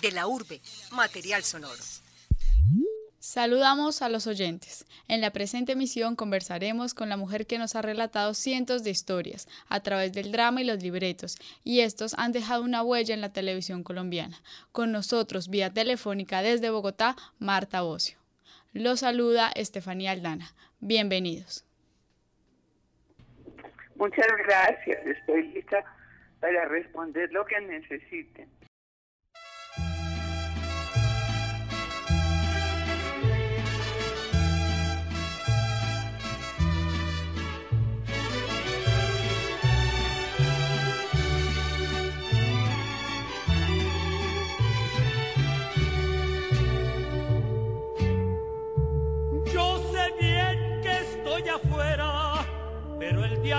de la urbe, material sonoro. Saludamos a los oyentes. En la presente emisión conversaremos con la mujer que nos ha relatado cientos de historias a través del drama y los libretos, y estos han dejado una huella en la televisión colombiana. Con nosotros, vía telefónica desde Bogotá, Marta Bocio. Lo saluda Estefanía Aldana. Bienvenidos. Muchas gracias. Estoy lista para responder lo que necesiten.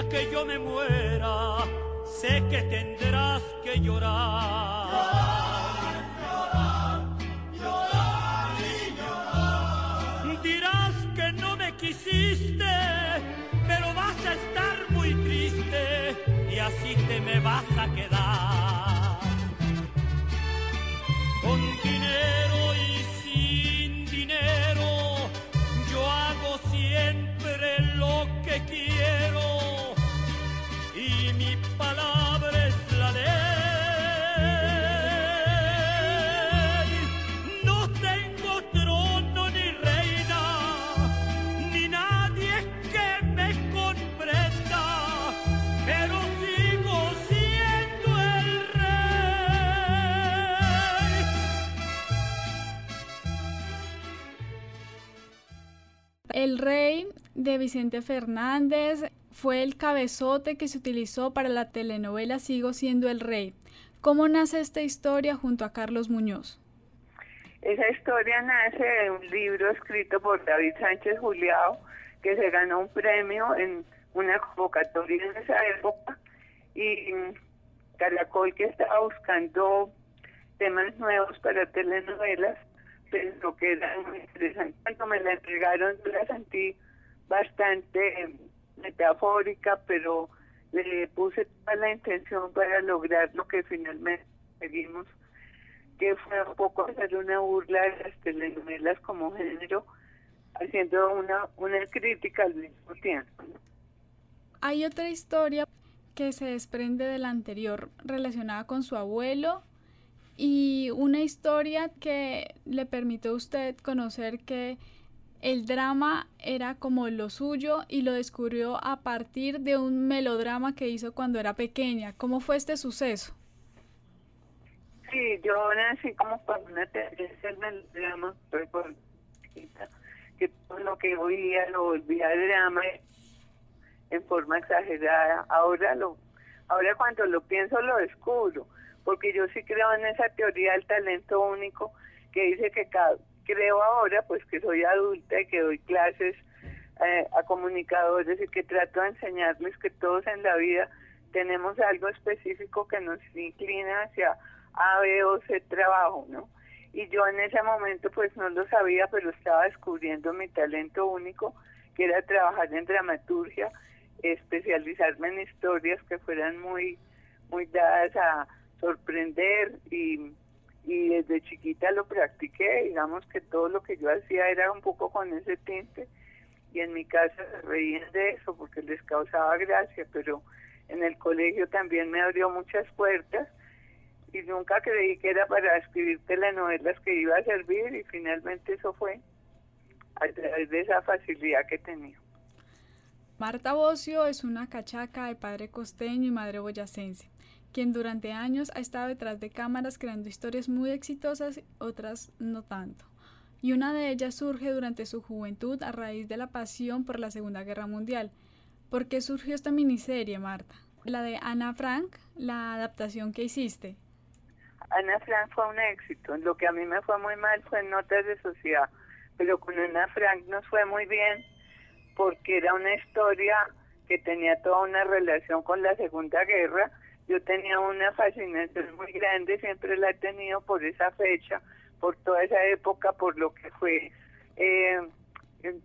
Que yo me muera, sé que tendrás que llorar. Llorar, llorar, llorar y llorar. Dirás que no me quisiste, pero vas a estar muy triste y así te me vas a quedar. Lo que quiero de Vicente Fernández fue el cabezote que se utilizó para la telenovela Sigo siendo el rey. ¿Cómo nace esta historia junto a Carlos Muñoz? Esa historia nace de un libro escrito por David Sánchez Juliao, que se ganó un premio en una convocatoria en esa época, y Caracol, que estaba buscando temas nuevos para telenovelas, pensó que era muy interesante. Cuando me la entregaron, la sentí bastante metafórica, pero le puse toda la intención para lograr lo que finalmente seguimos, que fue un poco hacer una burla de las telenovelas como género, haciendo una, una crítica al mismo tiempo. Hay otra historia que se desprende de la anterior relacionada con su abuelo y una historia que le permitió a usted conocer que el drama era como lo suyo y lo descubrió a partir de un melodrama que hizo cuando era pequeña. ¿Cómo fue este suceso? Sí, yo nací como con una tendencia al melodrama, que todo lo que oía lo volvía drama en forma exagerada. Ahora lo, ahora cuando lo pienso lo descubro, porque yo sí creo en esa teoría del talento único que dice que cada creo ahora, pues que soy adulta y que doy clases eh, a comunicadores y que trato de enseñarles que todos en la vida tenemos algo específico que nos inclina hacia A, B o C trabajo, ¿no? Y yo en ese momento pues no lo sabía, pero estaba descubriendo mi talento único, que era trabajar en dramaturgia, especializarme en historias que fueran muy, muy dadas a sorprender y y desde chiquita lo practiqué, digamos que todo lo que yo hacía era un poco con ese tinte y en mi casa se reían de eso porque les causaba gracia, pero en el colegio también me abrió muchas puertas y nunca creí que era para escribir telenovelas que iba a servir y finalmente eso fue a través de esa facilidad que tenía. Marta Bocio es una cachaca de padre costeño y madre boyacense quien durante años ha estado detrás de cámaras creando historias muy exitosas, otras no tanto. Y una de ellas surge durante su juventud a raíz de la pasión por la Segunda Guerra Mundial. ¿Por qué surgió esta miniserie, Marta? La de Ana Frank, la adaptación que hiciste. Ana Frank fue un éxito. Lo que a mí me fue muy mal fue en Notas de Sociedad. Pero con Ana Frank nos fue muy bien porque era una historia que tenía toda una relación con la Segunda Guerra yo tenía una fascinación muy grande, siempre la he tenido por esa fecha, por toda esa época, por lo que fue eh,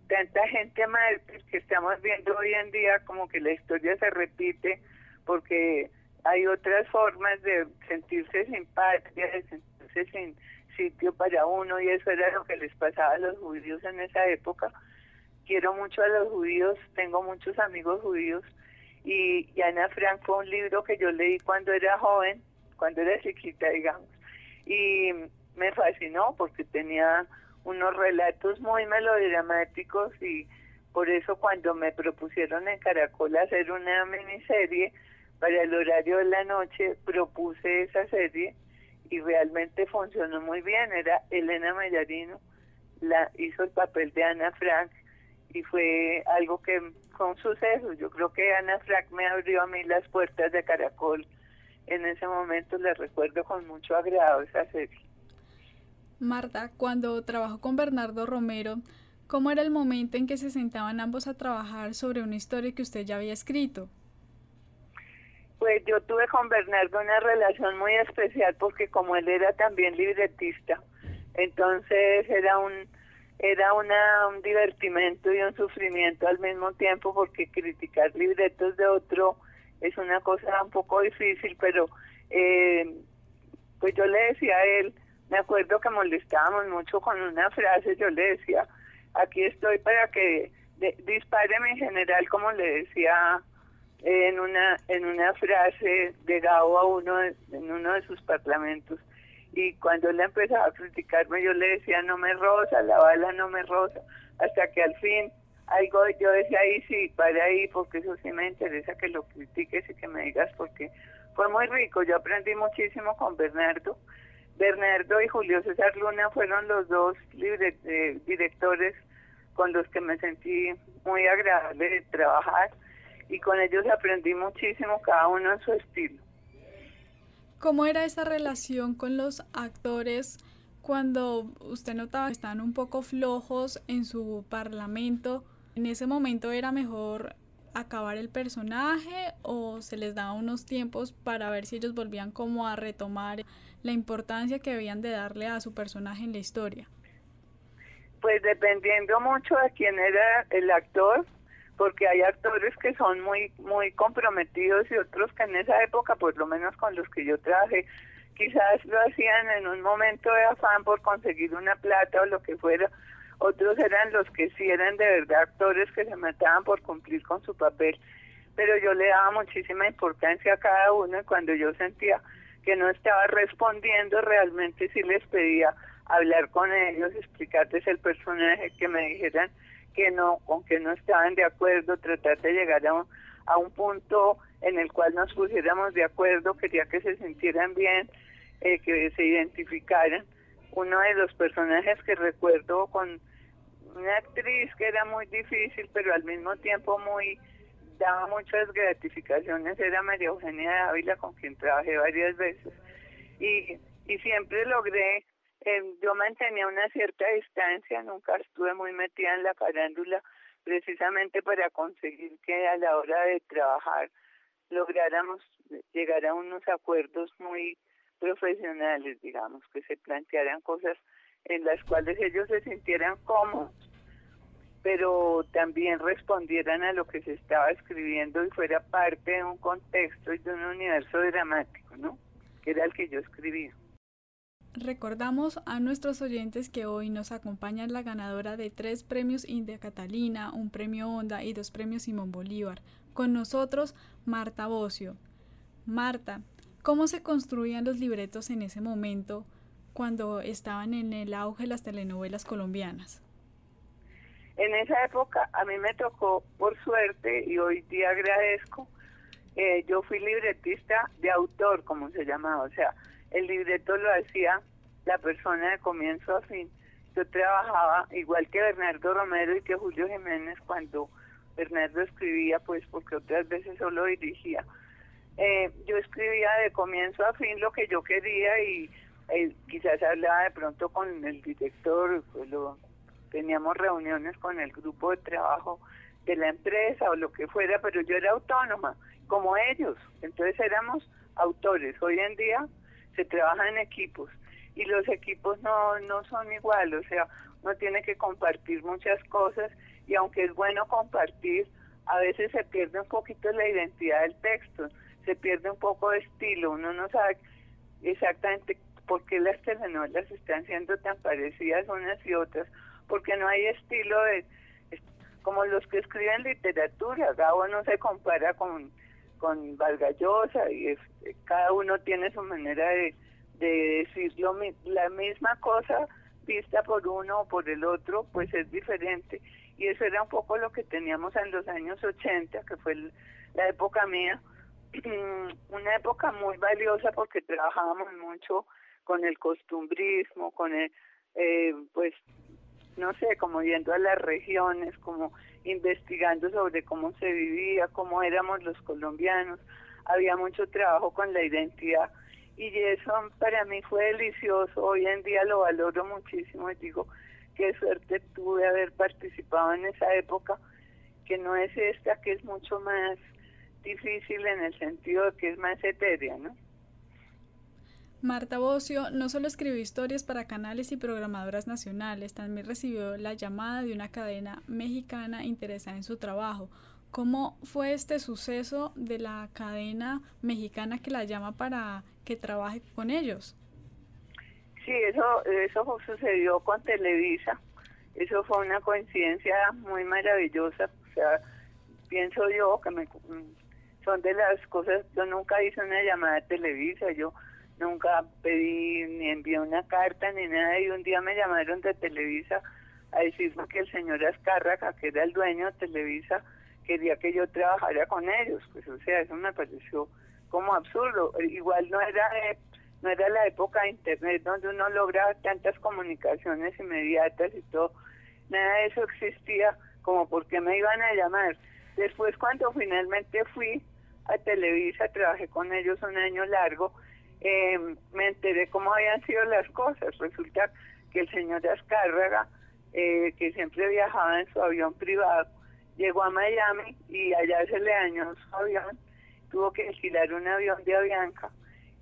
tanta gente mal que estamos viendo hoy en día, como que la historia se repite, porque hay otras formas de sentirse simpática, de sentirse sin sitio para uno y eso era lo que les pasaba a los judíos en esa época. Quiero mucho a los judíos, tengo muchos amigos judíos y, Ana Frank fue un libro que yo leí cuando era joven, cuando era chiquita, digamos, y me fascinó porque tenía unos relatos muy melodramáticos y por eso cuando me propusieron en Caracol hacer una miniserie para el horario de la noche, propuse esa serie y realmente funcionó muy bien. Era Elena Mellarino, la hizo el papel de Ana Frank y fue algo que fue un suceso. Yo creo que Ana Frank me abrió a mí las puertas de Caracol. En ese momento le recuerdo con mucho agrado esa serie. Marta, cuando trabajó con Bernardo Romero, ¿cómo era el momento en que se sentaban ambos a trabajar sobre una historia que usted ya había escrito? Pues yo tuve con Bernardo una relación muy especial porque como él era también libretista, entonces era un era una, un divertimento y un sufrimiento al mismo tiempo porque criticar libretos de otro es una cosa un poco difícil, pero eh, pues yo le decía a él, me acuerdo que molestábamos mucho con una frase, yo le decía, aquí estoy para que dispare mi general, como le decía en una en una frase de Gao a uno en uno de sus parlamentos y cuando él empezaba a criticarme yo le decía no me rosa la bala no me rosa hasta que al fin algo yo decía ahí sí para ahí porque eso sí me interesa que lo critiques y que me digas porque fue muy rico yo aprendí muchísimo con Bernardo Bernardo y Julio César Luna fueron los dos eh, directores con los que me sentí muy agradable de trabajar y con ellos aprendí muchísimo, cada uno en su estilo. ¿Cómo era esa relación con los actores cuando usted notaba que estaban un poco flojos en su parlamento? ¿En ese momento era mejor acabar el personaje o se les daba unos tiempos para ver si ellos volvían como a retomar la importancia que debían de darle a su personaje en la historia? Pues dependiendo mucho de quién era el actor, porque hay actores que son muy muy comprometidos y otros que en esa época, por lo menos con los que yo trabajé, quizás lo hacían en un momento de afán por conseguir una plata o lo que fuera. Otros eran los que sí eran de verdad actores que se mataban por cumplir con su papel. Pero yo le daba muchísima importancia a cada uno y cuando yo sentía que no estaba respondiendo, realmente sí les pedía hablar con ellos, explicarles el personaje, que me dijeran que no, con que no estaban de acuerdo, tratar de llegar a un, a un punto en el cual nos pusiéramos de acuerdo, quería que se sintieran bien, eh, que se identificaran. Uno de los personajes que recuerdo con una actriz que era muy difícil, pero al mismo tiempo muy daba muchas gratificaciones, era María Eugenia Ávila, con quien trabajé varias veces. Y, y siempre logré eh, yo mantenía una cierta distancia, nunca estuve muy metida en la farándula, precisamente para conseguir que a la hora de trabajar lográramos llegar a unos acuerdos muy profesionales, digamos, que se plantearan cosas en las cuales ellos se sintieran cómodos, pero también respondieran a lo que se estaba escribiendo y fuera parte de un contexto y de un universo dramático, ¿no? Que era el que yo escribía. Recordamos a nuestros oyentes que hoy nos acompaña la ganadora de tres premios India Catalina, un premio Honda y dos premios Simón Bolívar. Con nosotros, Marta Bocio. Marta, ¿cómo se construían los libretos en ese momento cuando estaban en el auge las telenovelas colombianas? En esa época a mí me tocó, por suerte, y hoy día agradezco, eh, yo fui libretista de autor, como se llamaba, o sea, el libreto lo hacía la persona de comienzo a fin. Yo trabajaba igual que Bernardo Romero y que Julio Jiménez cuando Bernardo escribía, pues porque otras veces solo dirigía. Eh, yo escribía de comienzo a fin lo que yo quería y eh, quizás hablaba de pronto con el director, pues teníamos reuniones con el grupo de trabajo de la empresa o lo que fuera, pero yo era autónoma, como ellos. Entonces éramos autores. Hoy en día se trabaja en equipos y los equipos no, no son igual, o sea, uno tiene que compartir muchas cosas y aunque es bueno compartir, a veces se pierde un poquito la identidad del texto, se pierde un poco de estilo, uno no sabe exactamente por qué las telenovelas están siendo tan parecidas unas y otras, porque no hay estilo de como los que escriben literatura, Gabo no se compara con con Valgallosa y cada uno tiene su manera de, de decir la misma cosa vista por uno o por el otro, pues es diferente. Y eso era un poco lo que teníamos en los años 80, que fue la época mía, una época muy valiosa porque trabajábamos mucho con el costumbrismo, con el, eh, pues, no sé, como yendo a las regiones, como investigando sobre cómo se vivía, cómo éramos los colombianos. Había mucho trabajo con la identidad y eso para mí fue delicioso. Hoy en día lo valoro muchísimo y digo, qué suerte tuve haber participado en esa época, que no es esta, que es mucho más difícil en el sentido de que es más etérea, ¿no? Marta Bocio no solo escribió historias para canales y programadoras nacionales, también recibió la llamada de una cadena mexicana interesada en su trabajo. ¿Cómo fue este suceso de la cadena mexicana que la llama para que trabaje con ellos? Sí, eso, eso sucedió con Televisa. Eso fue una coincidencia muy maravillosa. O sea, pienso yo que me, son de las cosas, yo nunca hice una llamada a Televisa, yo nunca pedí ni envié una carta ni nada y un día me llamaron de Televisa a decirme que el señor Azcárraga, que era el dueño de Televisa, quería que yo trabajara con ellos. Pues o sea, eso me pareció como absurdo. Igual no era no era la época de internet donde uno logra tantas comunicaciones inmediatas y todo. Nada de eso existía, como porque me iban a llamar. Después cuando finalmente fui a Televisa, trabajé con ellos un año largo, eh, me enteré cómo habían sido las cosas. Resulta que el señor Azcárraga, eh, que siempre viajaba en su avión privado, llegó a Miami y allá se le dañó su avión, tuvo que alquilar un avión de Avianca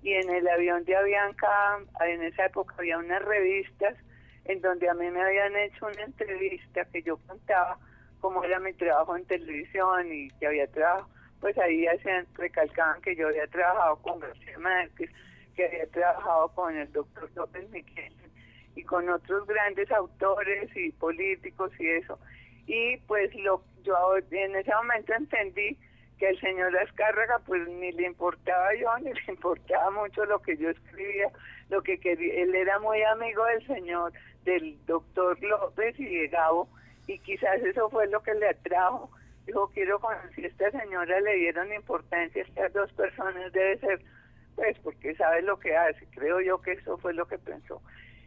y en el avión de Avianca, en esa época había unas revistas en donde a mí me habían hecho una entrevista que yo contaba cómo era mi trabajo en televisión y que había trabajado, pues ahí hacían, recalcaban que yo había trabajado con García Márquez, que había trabajado con el doctor López Miquel y con otros grandes autores y políticos y eso. Y pues lo yo en ese momento entendí que el señor Azcárraga pues ni le importaba yo, ni le importaba mucho lo que yo escribía, lo que quería, él era muy amigo del señor, del doctor López y de Gabo, y quizás eso fue lo que le atrajo. Dijo, quiero conocer a esta señora, le dieron importancia a estas dos personas, debe ser pues porque sabe lo que hace, creo yo que eso fue lo que pensó.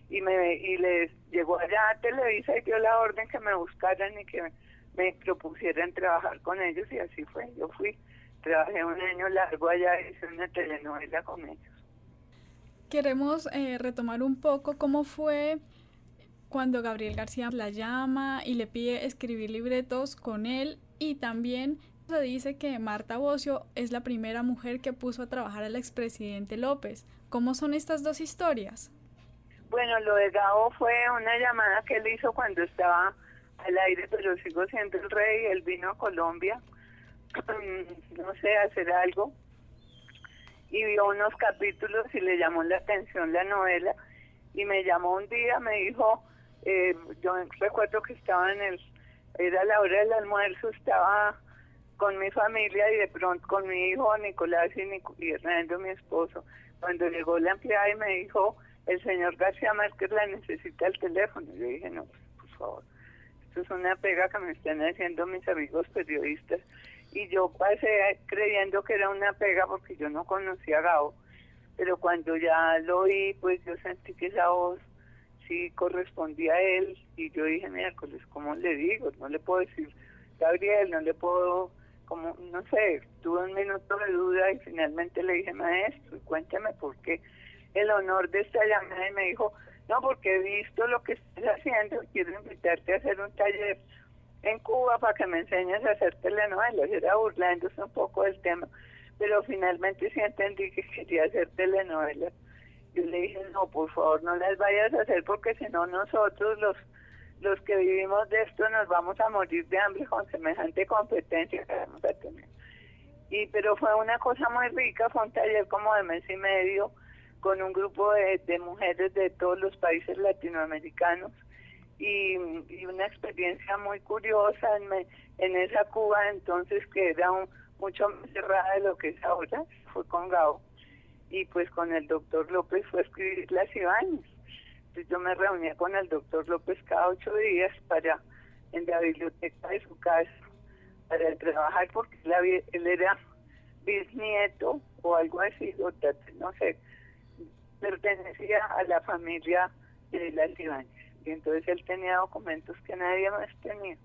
Y me y les llegó allá a Televisa y dio la orden que me buscaran y que me propusieran trabajar con ellos y así fue, yo fui, trabajé un año largo allá, hice una telenovela con ellos. Queremos eh, retomar un poco cómo fue cuando Gabriel García la llama y le pide escribir libretos con él y también se dice que Marta Bocio es la primera mujer que puso a trabajar al expresidente López. ¿Cómo son estas dos historias? Bueno, lo de Gabo fue una llamada que él hizo cuando estaba al aire, pero sigo siendo el rey. Él vino a Colombia, no sé, a hacer algo. Y vio unos capítulos y le llamó la atención la novela. Y me llamó un día, me dijo, eh, yo recuerdo que estaba en el, era la hora del almuerzo, estaba con mi familia y de pronto con mi hijo Nicolás y, Hernando, mi esposo. Cuando llegó la empleada y me dijo, el señor García Márquez la necesita el teléfono. Yo dije, no, por favor, esto es una pega que me están haciendo mis amigos periodistas. Y yo pasé creyendo que era una pega porque yo no conocía a Gabo. Pero cuando ya lo oí, pues yo sentí que esa voz sí correspondía a él. Y yo dije, miércoles, ¿cómo le digo? No le puedo decir Gabriel, no le puedo como, no sé, tuve un minuto de duda y finalmente le dije, maestro, cuéntame por qué el honor de esta llamada y me dijo, no, porque he visto lo que estás haciendo y quiero invitarte a hacer un taller en Cuba para que me enseñes a hacer telenovelas. Era burlándose un poco del tema, pero finalmente sí entendí que quería hacer telenovelas. Yo le dije, no, por favor, no las vayas a hacer porque si no nosotros los los que vivimos de esto nos vamos a morir de hambre con semejante competencia que vamos a tener. Y pero fue una cosa muy rica, fue un taller como de mes y medio con un grupo de, mujeres de todos los países latinoamericanos y, una experiencia muy curiosa en, me- en esa Cuba entonces que era un- mucho más cerrada de lo que es ahora, fue con Gao y pues con el doctor López fue a escribir las Ibáñez. Entonces yo me reunía con el doctor López cada ocho días para en la biblioteca de su casa para trabajar porque él, era bisnieto o algo así, o no sé, pertenecía a la familia de las Ibáñez. Y entonces él tenía documentos que nadie más tenía.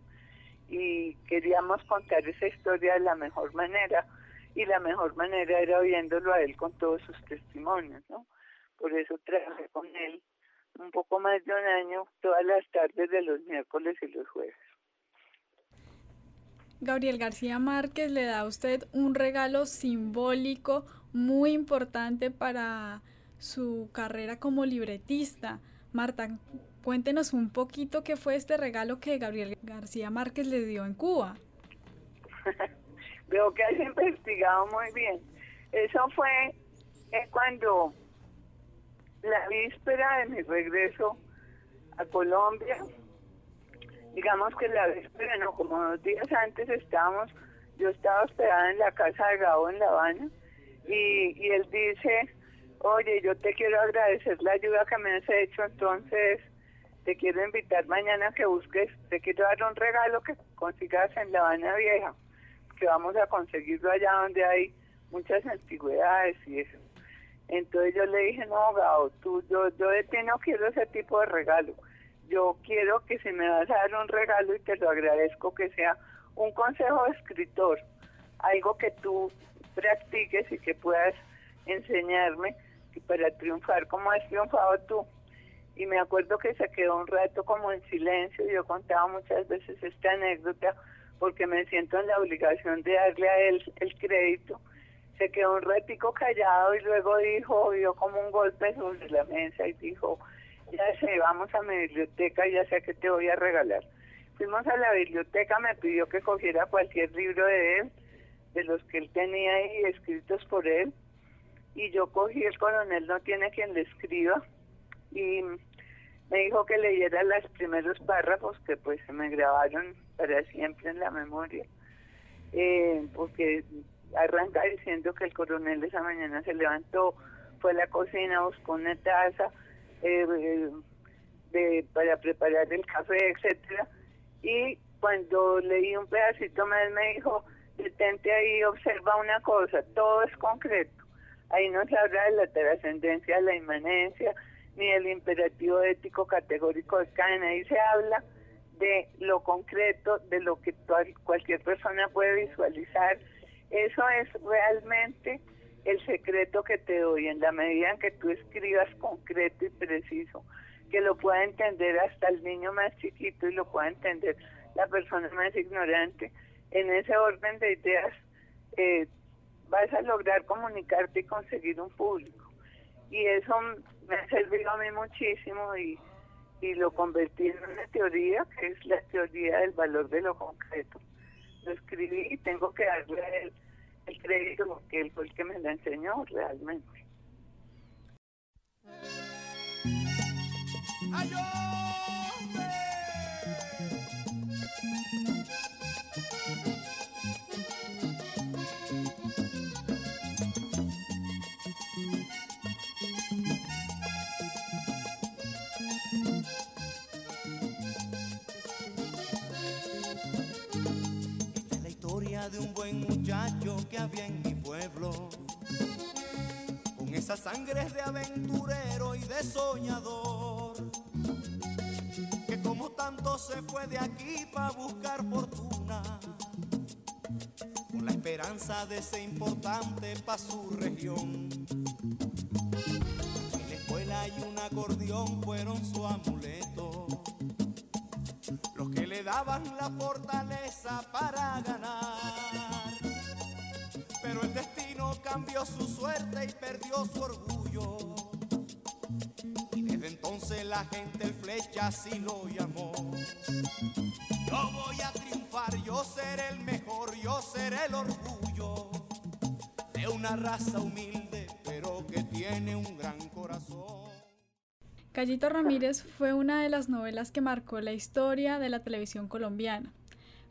Y queríamos contar esa historia de la mejor manera. Y la mejor manera era oyéndolo a él con todos sus testimonios, ¿no? Por eso trabajé con él un poco más de un año, todas las tardes de los miércoles y los jueves. Gabriel García Márquez le da a usted un regalo simbólico muy importante para su carrera como libretista. Marta, cuéntenos un poquito qué fue este regalo que Gabriel García Márquez le dio en Cuba. Veo que has investigado muy bien. Eso fue eh, cuando la víspera de mi regreso a Colombia, digamos que la víspera, no, como dos días antes estábamos, yo estaba hospedada en la casa de Gabo en La Habana y, y él dice, oye, yo te quiero agradecer la ayuda que me has hecho, entonces te quiero invitar mañana a que busques, te quiero dar un regalo que consigas en La Habana Vieja, que vamos a conseguirlo allá donde hay muchas antigüedades y eso. Entonces yo le dije, no, Gao, tú, yo, yo de ti no quiero ese tipo de regalo. Yo quiero que si me vas a dar un regalo y te lo agradezco, que sea un consejo de escritor, algo que tú practiques y que puedas enseñarme para triunfar como has triunfado tú. Y me acuerdo que se quedó un rato como en silencio. Yo contaba muchas veces esta anécdota porque me siento en la obligación de darle a él el crédito. Se quedó un ratico callado y luego dijo, dio como un golpe sobre la mesa y dijo, ya sé, vamos a mi biblioteca y ya sé que te voy a regalar. Fuimos a la biblioteca, me pidió que cogiera cualquier libro de él, de los que él tenía ahí escritos por él, y yo cogí el coronel no tiene quien le escriba y me dijo que leyera los primeros párrafos que pues se me grabaron para siempre en la memoria, eh, porque arranca diciendo que el coronel esa mañana se levantó, fue a la cocina, buscó una taza eh, de, para preparar el café, etcétera, y cuando leí un pedacito más me dijo, detente ahí, observa una cosa, todo es concreto. Ahí no se habla de la trascendencia, de la inmanencia, ni del imperativo ético categórico de Kant, ahí se habla de lo concreto, de lo que cualquier persona puede visualizar. Eso es realmente el secreto que te doy, en la medida en que tú escribas concreto y preciso, que lo pueda entender hasta el niño más chiquito y lo pueda entender la persona más ignorante. En ese orden de ideas eh, vas a lograr comunicarte y conseguir un público. Y eso me ha servido a mí muchísimo y, y lo convertí en una teoría que es la teoría del valor de lo concreto. Lo escribí y tengo que darle el, crédito porque él fue el que me lo enseñó realmente. ¡Ay, de un buen muchacho que había en mi pueblo. Con esa sangre de aventurero y de soñador. Que como tanto se fue de aquí para buscar fortuna. Con la esperanza de ser importante para su región. En la escuela y un acordeón fueron su amuleto. Los que le daban la fortaleza para ganar. Cambió su suerte y perdió su orgullo. Y desde entonces la gente el flecha así lo llamó. Yo voy a triunfar, yo seré el mejor, yo seré el orgullo de un una raza humilde, pero que tiene un gran corazón. Callito Ramírez fue una de las novelas que marcó la historia de la televisión colombiana.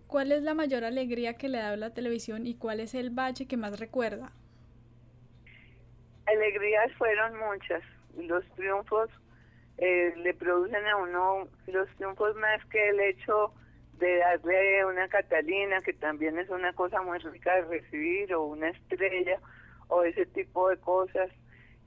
¿Cuál es la mayor alegría que le da la televisión y cuál es el bache que más recuerda? Alegrías fueron muchas. Los triunfos eh, le producen a uno los triunfos más que el hecho de darle una Catalina, que también es una cosa muy rica de recibir, o una estrella, o ese tipo de cosas.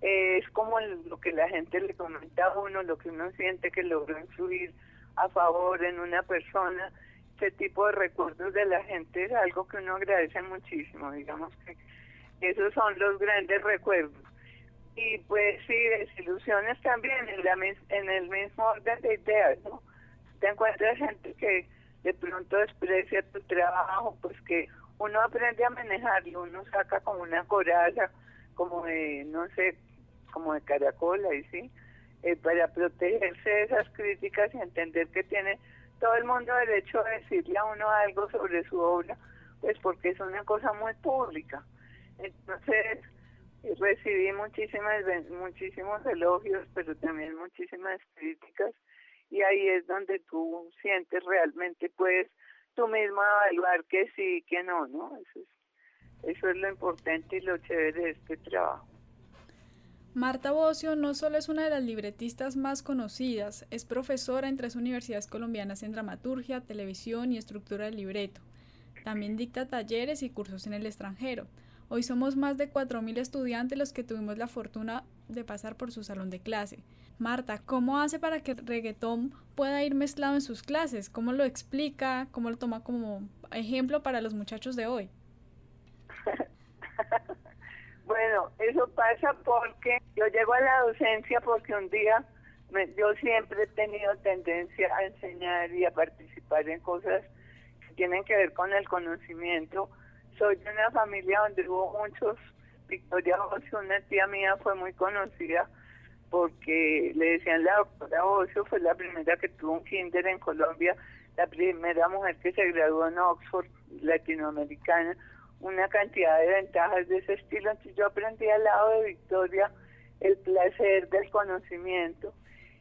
Eh, es como lo que la gente le comenta a uno, lo que uno siente que logró influir a favor en una persona. Ese tipo de recuerdos de la gente es algo que uno agradece muchísimo, digamos que esos son los grandes recuerdos y pues sí, desilusiones también en, la, en el mismo orden de ideas, ¿no? Te encuentras gente que de pronto desprecia tu trabajo, pues que uno aprende a manejarlo, uno saca como una coraza, como de, no sé, como de caracola, y sí, eh, para protegerse de esas críticas y entender que tiene todo el mundo derecho a decirle a uno algo sobre su obra, pues porque es una cosa muy pública. Entonces, recibí muchísimas muchísimos elogios pero también muchísimas críticas y ahí es donde tú sientes realmente puedes tú mismo evaluar que sí que no no eso es eso es lo importante y lo chévere de este trabajo Marta Bocio no solo es una de las libretistas más conocidas, es profesora en tres universidades colombianas en dramaturgia, televisión y estructura del libreto. También dicta talleres y cursos en el extranjero. Hoy somos más de 4.000 estudiantes los que tuvimos la fortuna de pasar por su salón de clase. Marta, ¿cómo hace para que el reggaetón pueda ir mezclado en sus clases? ¿Cómo lo explica? ¿Cómo lo toma como ejemplo para los muchachos de hoy? bueno, eso pasa porque yo llego a la docencia porque un día yo siempre he tenido tendencia a enseñar y a participar en cosas que tienen que ver con el conocimiento soy de una familia donde hubo muchos. Victoria Ocio, una tía mía, fue muy conocida porque le decían la doctora Ocio, fue la primera que tuvo un kinder en Colombia, la primera mujer que se graduó en Oxford, latinoamericana, una cantidad de ventajas de ese estilo. Entonces yo aprendí al lado de Victoria el placer del conocimiento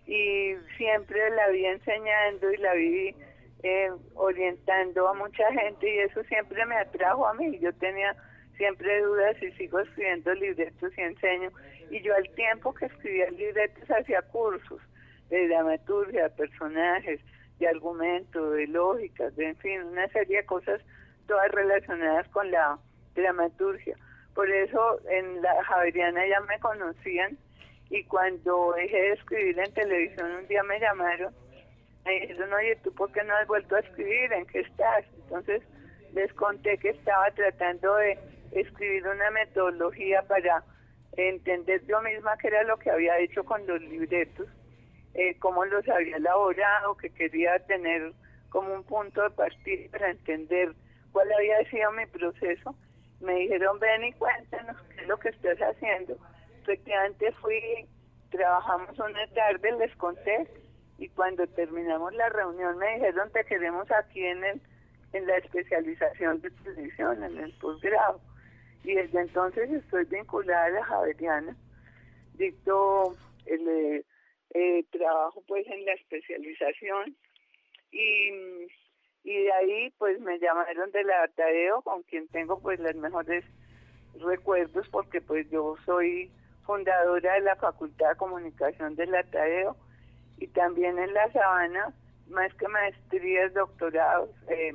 y siempre la vi enseñando y la vi eh, orientando a mucha gente y eso siempre me atrajo a mí. Yo tenía siempre dudas y sigo escribiendo libretos y enseño. Y yo al tiempo que escribía libretos hacía cursos de dramaturgia, personajes, de argumento, de lógicas, de en fin, una serie de cosas todas relacionadas con la dramaturgia. Por eso en la Javeriana ya me conocían y cuando dejé de escribir en televisión un día me llamaron me dijeron, oye, ¿tú por qué no has vuelto a escribir? ¿En qué estás? Entonces les conté que estaba tratando de escribir una metodología para entender yo misma qué era lo que había hecho con los libretos, eh, cómo los había elaborado, que quería tener como un punto de partida para entender cuál había sido mi proceso. Me dijeron, ven y cuéntanos qué es lo que estás haciendo. Efectivamente fui, trabajamos una tarde, les conté, y cuando terminamos la reunión me dijeron te queremos aquí en el en la especialización de televisión, en el posgrado. Y desde entonces estoy vinculada a la Javeriana. Dicto el eh, trabajo pues en la especialización y, y de ahí pues me llamaron de la Tadeo con quien tengo pues los mejores recuerdos porque pues yo soy fundadora de la Facultad de Comunicación de la Tadeo y también en la sabana, más que maestrías, doctorados, eh,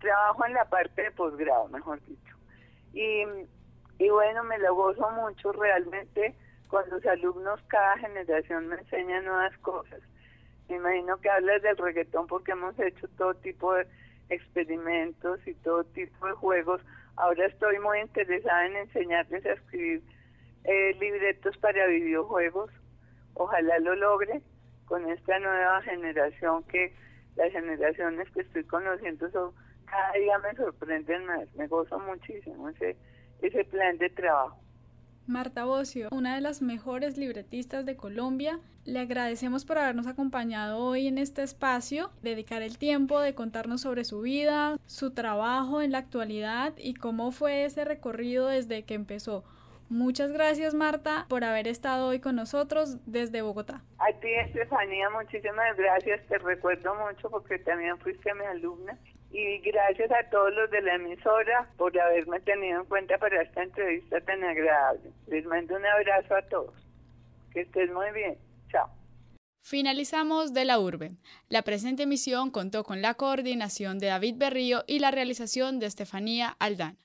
trabajo en la parte de posgrado, mejor dicho. Y, y bueno, me lo gozo mucho realmente con los alumnos, cada generación me enseña nuevas cosas. Me imagino que hablas del reggaetón porque hemos hecho todo tipo de experimentos y todo tipo de juegos. Ahora estoy muy interesada en enseñarles a escribir eh, libretos para videojuegos. Ojalá lo logre con esta nueva generación que las generaciones que estoy conociendo son cada día me sorprenden más, me gozo muchísimo ese, ese plan de trabajo. Marta Bocio, una de las mejores libretistas de Colombia, le agradecemos por habernos acompañado hoy en este espacio, dedicar el tiempo de contarnos sobre su vida, su trabajo en la actualidad y cómo fue ese recorrido desde que empezó Muchas gracias Marta por haber estado hoy con nosotros desde Bogotá. A ti Estefanía, muchísimas gracias, te recuerdo mucho porque también fuiste mi alumna y gracias a todos los de la emisora por haberme tenido en cuenta para esta entrevista tan agradable. Les mando un abrazo a todos. Que estés muy bien. Chao. Finalizamos de la urbe. La presente emisión contó con la coordinación de David Berrío y la realización de Estefanía Aldana.